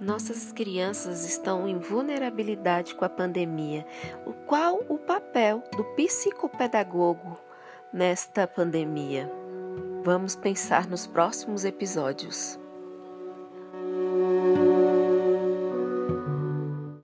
Nossas crianças estão em vulnerabilidade com a pandemia. O Qual o papel do psicopedagogo nesta pandemia? Vamos pensar nos próximos episódios.